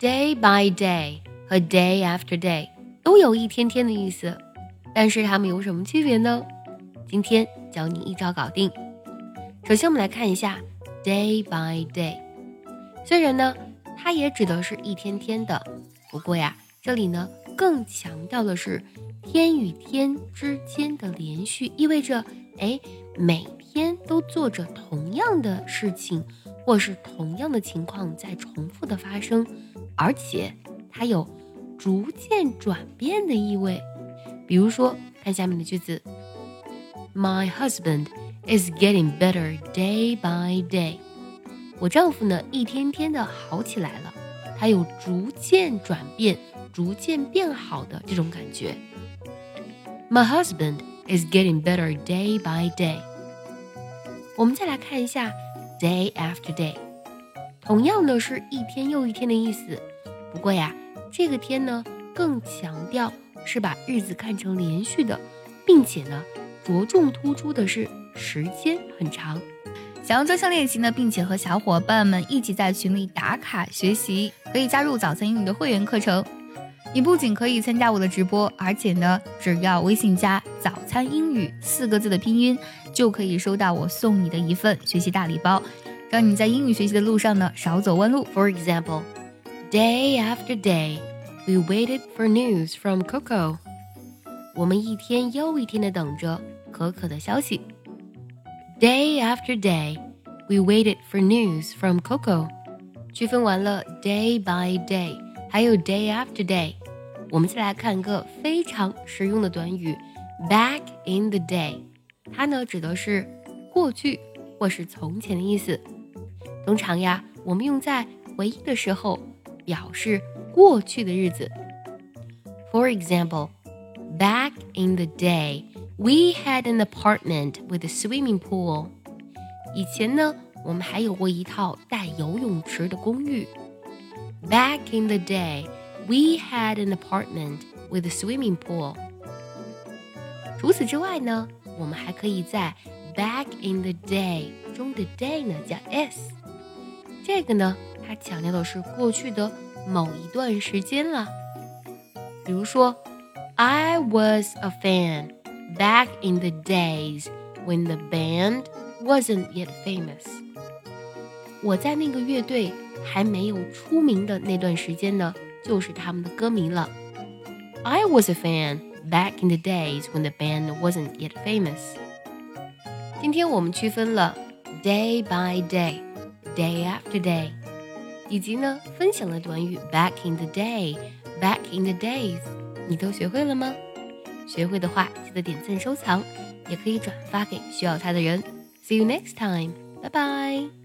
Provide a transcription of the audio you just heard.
day by day 和 day after day 都有一天天的意思，但是它们有什么区别呢？今天教你一招搞定。首先，我们来看一下 day by day。虽然呢，它也指的是一天天的，不过呀，这里呢更强调的是天与天之间的连续，意味着哎，每天都做着同样的事情。或是同样的情况在重复的发生，而且它有逐渐转变的意味。比如说，看下面的句子：My husband is getting better day by day。我丈夫呢，一天天的好起来了，他有逐渐转变、逐渐变好的这种感觉。My husband is getting better day by day。我们再来看一下。Day after day，同样的是一天又一天的意思。不过呀，这个天呢更强调是把日子看成连续的，并且呢着重突出的是时间很长。想要专项练习呢，并且和小伙伴们一起在群里打卡学习，可以加入早餐英语的会员课程。你不仅可以参加我的直播，而且呢，只要微信加“早餐英语”四个字的拼音。就可以收到我送你的一份学习大礼包，让你在英语学习的路上呢少走弯路。For example, day after day, we waited for news from Coco. 我们一天又一天的等着可可的消息。Day after day, we waited for news from Coco. 区分完了 day by day，还有 day after day，我们再来看个非常实用的短语，back in the day。它呢指的是过去或是从前的意思。通常呀，我们用在回忆的时候，表示过去的日子。For example, back in the day, we had an apartment with a swimming pool. 以前呢，我们还有过一套带游泳池的公寓。Back in the day, we had an apartment with a swimming pool. 除此之外呢？我们还可以在 back in the day 中的 day 呢加 s， 这个呢，它强调的是过去的某一段时间了。比如说，I was a fan back in the days when the band wasn't yet famous。我在那个乐队还没有出名的那段时间呢，就是他们的歌迷了。I was a fan。back in the days when the band wasn't yet famous。今天我们区分了 day by day、 Day after day，以及呢分享的短语 back in the day、back in the days，你都学会了吗？学会的话，记得点赞收藏，也可以转发给需要它的人。See you next time，拜拜。